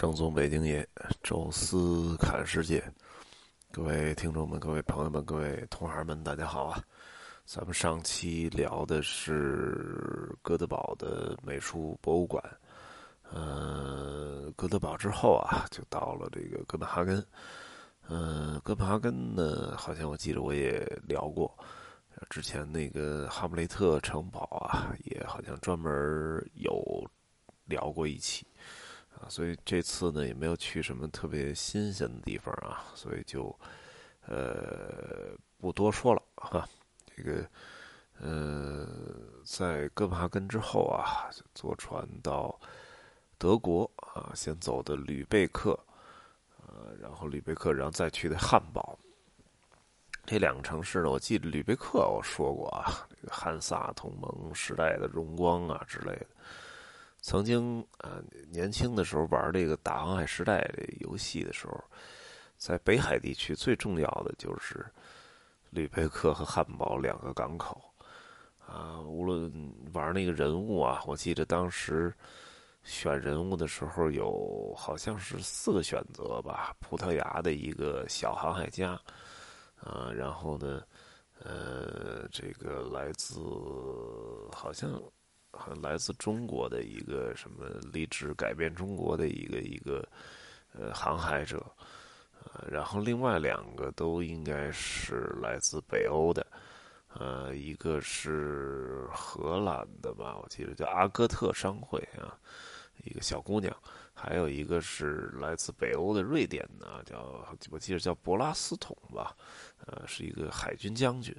正宗北京爷，宙斯看世界，各位听众们、各位朋友们、各位同行们，大家好啊！咱们上期聊的是哥德堡的美术博物馆，呃，哥德堡之后啊，就到了这个哥本哈根。嗯，哥本哈根呢，好像我记得我也聊过，之前那个哈姆雷特城堡啊，也好像专门有聊过一期。啊，所以这次呢也没有去什么特别新鲜的地方啊，所以就，呃，不多说了哈。这个，呃，在哥本哈根之后啊，坐船到德国啊，先走的吕贝克，呃，然后吕贝克，然后再去的汉堡。这两个城市呢，我记得吕贝克我说过啊，这个汉萨同盟时代的荣光啊之类的。曾经啊，年轻的时候玩这个《大航海时代》这游戏的时候，在北海地区最重要的就是吕贝克和汉堡两个港口啊。无论玩那个人物啊，我记得当时选人物的时候有好像是四个选择吧：葡萄牙的一个小航海家啊，然后呢，呃，这个来自好像。来自中国的一个什么立志改变中国的一个一个呃航海者，呃，然后另外两个都应该是来自北欧的，呃，一个是荷兰的吧，我记得叫阿哥特商会啊，一个小姑娘，还有一个是来自北欧的瑞典的，叫我记得叫博拉斯统吧，呃，是一个海军将军。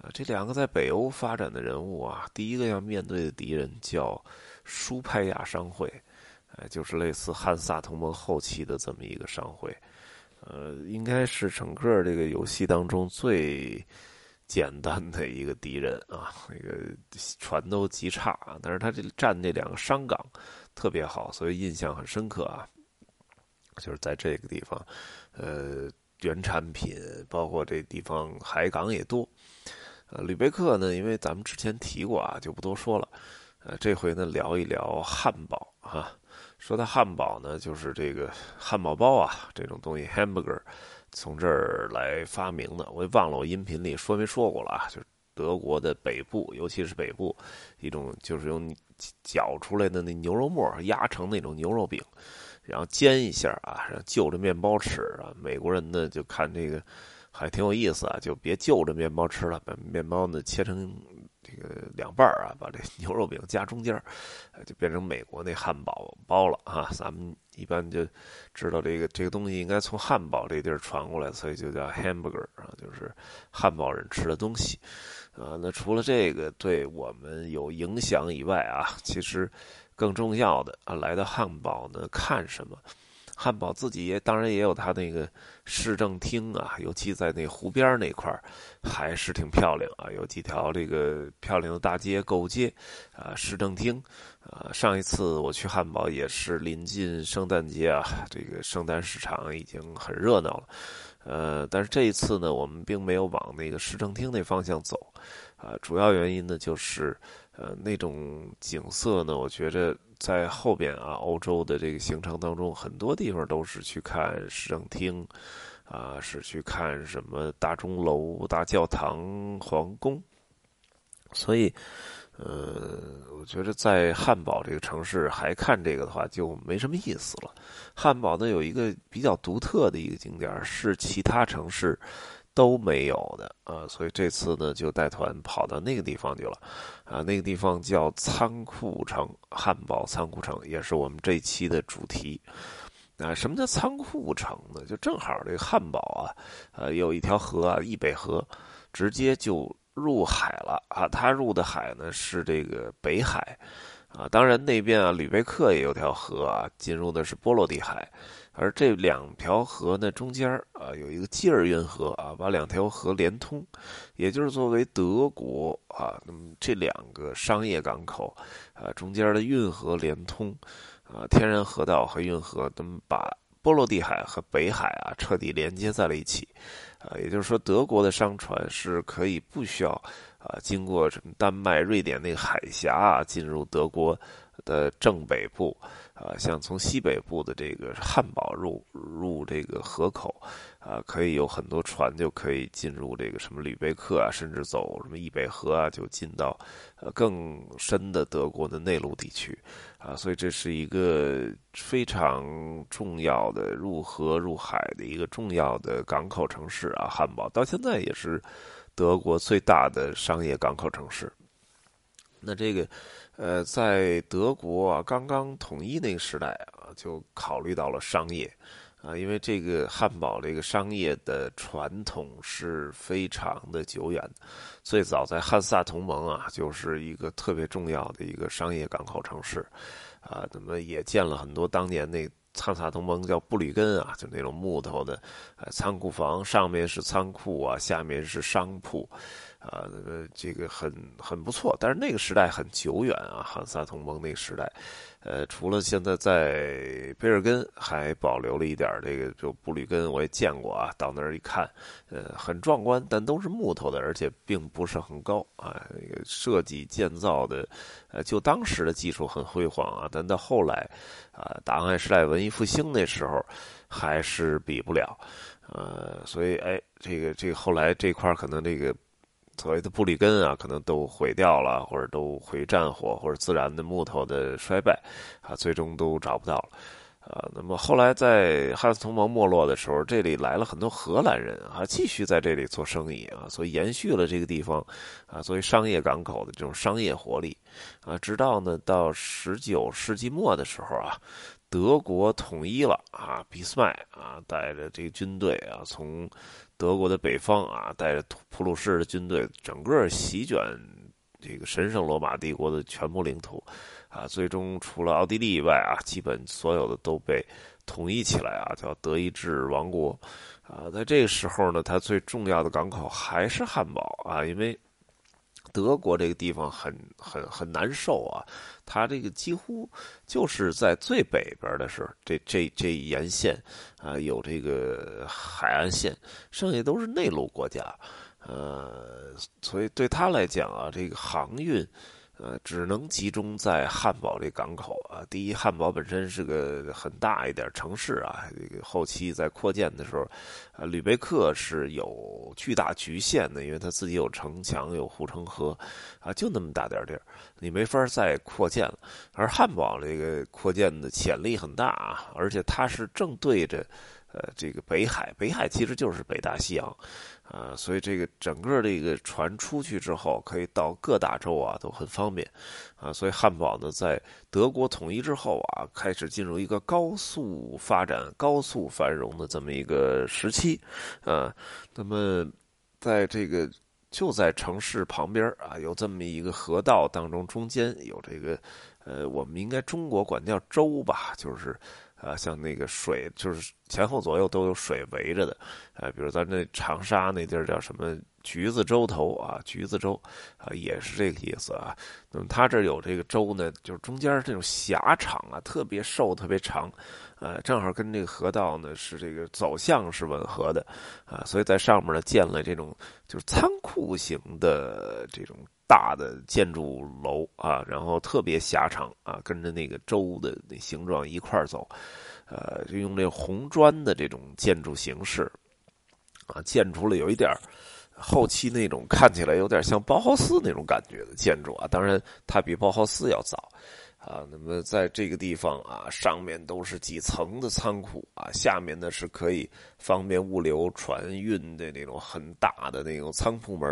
啊，这两个在北欧发展的人物啊，第一个要面对的敌人叫舒派亚商会，哎，就是类似汉萨同盟后期的这么一个商会，呃，应该是整个这个游戏当中最简单的一个敌人啊，那个船都极差啊，但是他这占这两个商港特别好，所以印象很深刻啊，就是在这个地方，呃，原产品包括这地方海港也多。呃，吕贝克呢，因为咱们之前提过啊，就不多说了。呃，这回呢聊一聊汉堡啊。说到汉堡呢，就是这个汉堡包啊，这种东西 （hamburger） 从这儿来发明的。我也忘了我音频里说没说过了啊，就是德国的北部，尤其是北部一种就是用搅出来的那牛肉末压成那种牛肉饼，然后煎一下啊，然后就着面包吃啊。美国人呢就看这个。还挺有意思啊，就别就着面包吃了，把面包呢切成这个两半儿啊，把这牛肉饼夹中间儿，就变成美国那汉堡包了啊。咱们一般就知道这个这个东西应该从汉堡这地儿传过来，所以就叫 hamburger 啊，就是汉堡人吃的东西啊。那除了这个对我们有影响以外啊，其实更重要的啊，来到汉堡呢看什么？汉堡自己也当然也有它那个市政厅啊，尤其在那湖边那块，还是挺漂亮啊。有几条这个漂亮的大街、购物街啊，市政厅啊。上一次我去汉堡也是临近圣诞节啊，这个圣诞市场已经很热闹了。呃，但是这一次呢，我们并没有往那个市政厅那方向走啊。主要原因呢，就是呃那种景色呢，我觉着。在后边啊，欧洲的这个行程当中，很多地方都是去看市政厅，啊，是去看什么大钟楼、大教堂、皇宫。所以，呃，我觉得在汉堡这个城市还看这个的话，就没什么意思了。汉堡呢，有一个比较独特的一个景点，是其他城市。都没有的啊，所以这次呢就带团跑到那个地方去了，啊，那个地方叫仓库城，汉堡仓库城也是我们这期的主题。啊，什么叫仓库城呢？就正好这个汉堡啊，呃，有一条河啊，易北河，直接就入海了啊。它入的海呢是这个北海，啊，当然那边啊吕贝克也有条河啊，进入的是波罗的海。而这两条河呢，中间啊有一个基尔运河啊，把两条河连通，也就是作为德国啊，那么这两个商业港口啊中间的运河连通啊，天然河道和运河，那么把波罗的海和北海啊彻底连接在了一起啊，也就是说，德国的商船是可以不需要啊经过什么丹麦、瑞典那个海峡啊进入德国的正北部。啊，像从西北部的这个汉堡入入这个河口，啊，可以有很多船就可以进入这个什么吕贝克啊，甚至走什么易北河啊，就进到呃更深的德国的内陆地区，啊，所以这是一个非常重要的入河入海的一个重要的港口城市啊，汉堡到现在也是德国最大的商业港口城市。那这个。呃，在德国啊，刚刚统一那个时代啊，就考虑到了商业，啊，因为这个汉堡这个商业的传统是非常的久远，最早在汉萨同盟啊，就是一个特别重要的一个商业港口城市，啊，那么也建了很多当年那汉萨同盟叫布吕根啊，就那种木头的呃仓库房，上面是仓库啊，下面是商铺。啊，这个很很不错，但是那个时代很久远啊，汉萨同盟那个时代，呃，除了现在在贝尔根还保留了一点这个，就布吕根我也见过啊，到那儿一看，呃，很壮观，但都是木头的，而且并不是很高啊，那个设计建造的，呃，就当时的技术很辉煌啊，但到后来，啊，大航海时代文艺复兴那时候，还是比不了，呃，所以哎，这个这个后来这块可能这个。所谓的布里根啊，可能都毁掉了，或者都毁战火，或者自然的木头的衰败，啊，最终都找不到了，啊，那么后来在汉斯同盟没落的时候，这里来了很多荷兰人啊，继续在这里做生意啊，所以延续了这个地方啊作为商业港口的这种商业活力，啊，直到呢到十九世纪末的时候啊。德国统一了啊，俾斯麦啊带着这个军队啊，从德国的北方啊，带着普鲁士的军队，整个席卷这个神圣罗马帝国的全部领土啊，最终除了奥地利以外啊，基本所有的都被统一起来啊，叫德意志王国啊。在这个时候呢，它最重要的港口还是汉堡啊，因为。德国这个地方很很很难受啊，它这个几乎就是在最北边的时候，这这这沿线啊有这个海岸线，剩下都是内陆国家，呃，所以对他来讲啊，这个航运。呃，只能集中在汉堡这港口啊。第一，汉堡本身是个很大一点城市啊。这个后期在扩建的时候，啊，吕贝克是有巨大局限的，因为它自己有城墙、有护城河，啊，就那么大点地儿，你没法再扩建了。而汉堡这个扩建的潜力很大啊，而且它是正对着。呃，这个北海，北海其实就是北大西洋，啊，所以这个整个这个船出去之后，可以到各大洲啊，都很方便，啊，所以汉堡呢，在德国统一之后啊，开始进入一个高速发展、高速繁荣的这么一个时期，啊，那么在这个就在城市旁边啊，有这么一个河道当中，中间有这个，呃，我们应该中国管叫州吧，就是。啊，像那个水，就是前后左右都有水围着的，啊，比如咱这长沙那地儿叫什么橘子洲头啊，橘子洲，啊，也是这个意思啊。那么它这有这个洲呢，就是中间这种狭长啊，特别瘦，特别长，呃，正好跟这个河道呢是这个走向是吻合的，啊，所以在上面呢建了这种就是仓库型的这种。大的建筑楼啊，然后特别狭长啊，跟着那个舟的那形状一块走，呃，就用这红砖的这种建筑形式啊，建出了有一点后期那种看起来有点像包豪斯那种感觉的建筑啊，当然它比包豪斯要早。啊，那么在这个地方啊，上面都是几层的仓库啊，下面呢是可以方便物流船运的那种很大的那种仓库门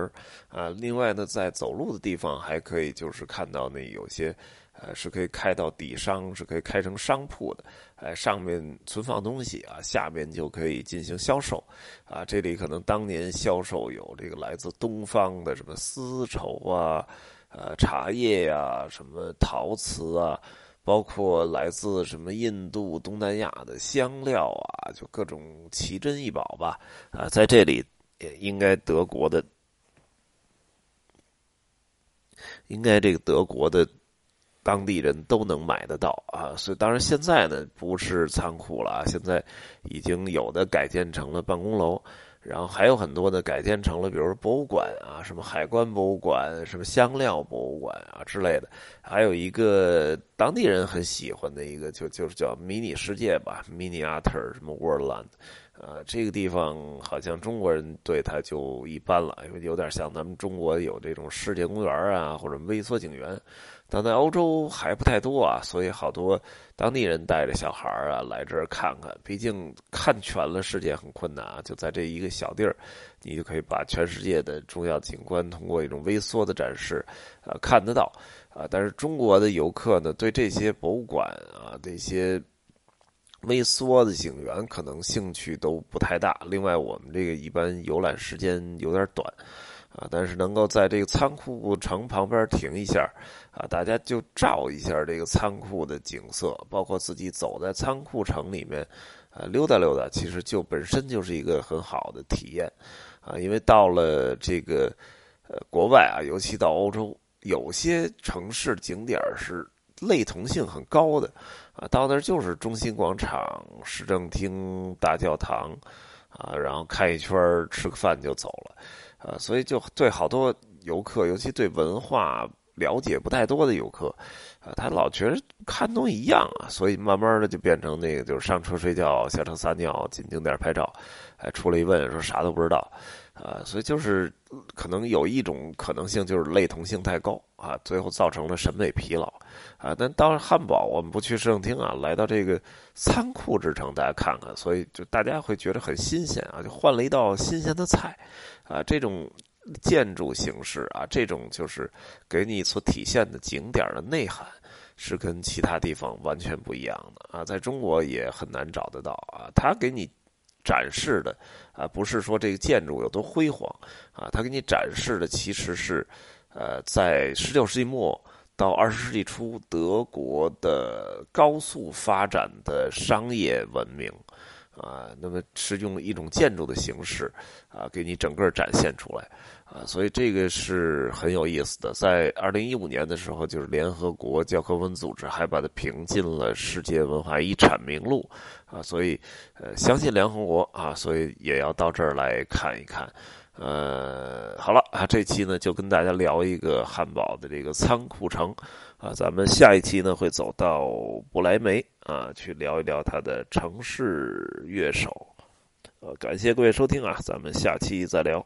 啊。另外呢，在走路的地方还可以就是看到那有些呃是可以开到底商，是可以开成商铺的，哎，上面存放东西啊，下面就可以进行销售啊。这里可能当年销售有这个来自东方的什么丝绸啊。呃，茶叶呀，什么陶瓷啊，包括来自什么印度、东南亚的香料啊，就各种奇珍异宝吧。啊，在这里也应该德国的，应该这个德国的当地人都能买得到啊。所以，当然现在呢，不是仓库了啊，现在已经有的改建成了办公楼。然后还有很多的改建成了，比如说博物馆啊，什么海关博物馆、什么香料博物馆啊之类的。还有一个当地人很喜欢的一个，就就是叫迷你世界吧，Mini Art 什么 Worldland。呃，这个地方好像中国人对它就一般了，因为有点像咱们中国有这种世界公园啊，或者微缩景园。但在欧洲还不太多啊，所以好多当地人带着小孩啊来这儿看看。毕竟看全了世界很困难啊，就在这一个小地儿，你就可以把全世界的重要景观通过一种微缩的展示，啊看得到啊。但是中国的游客呢，对这些博物馆啊这些微缩的景园可能兴趣都不太大。另外，我们这个一般游览时间有点短。啊，但是能够在这个仓库城旁边停一下，啊，大家就照一下这个仓库的景色，包括自己走在仓库城里面，啊，溜达溜达，其实就本身就是一个很好的体验，啊，因为到了这个呃国外啊，尤其到欧洲，有些城市景点是类同性很高的，啊，到那儿就是中心广场、市政厅、大教堂，啊，然后看一圈吃个饭就走了。啊，所以就对好多游客，尤其对文化了解不太多的游客，啊，他老觉得看东西一样啊，所以慢慢的就变成那个，就是上车睡觉，下车撒尿，进景点拍照，哎，出来一问说啥都不知道，啊，所以就是可能有一种可能性，就是类同性太高啊，最后造成了审美疲劳，啊，但到汉堡，我们不去市政厅啊，来到这个仓库之城，大家看看，所以就大家会觉得很新鲜啊，就换了一道新鲜的菜。啊，这种建筑形式啊，这种就是给你所体现的景点的内涵，是跟其他地方完全不一样的啊。在中国也很难找得到啊。他给你展示的啊，不是说这个建筑有多辉煌啊，他给你展示的其实是呃，在十九世纪末到二十世纪初德国的高速发展的商业文明。啊，那么是用一种建筑的形式，啊，给你整个展现出来，啊，所以这个是很有意思的。在二零一五年的时候，就是联合国教科文组织还把它评进了世界文化遗产名录，啊，所以呃，相信联合国啊，所以也要到这儿来看一看。呃，好了啊，这期呢就跟大家聊一个汉堡的这个仓库城啊，咱们下一期呢会走到不来梅啊，去聊一聊他的城市乐手。呃，感谢各位收听啊，咱们下期再聊。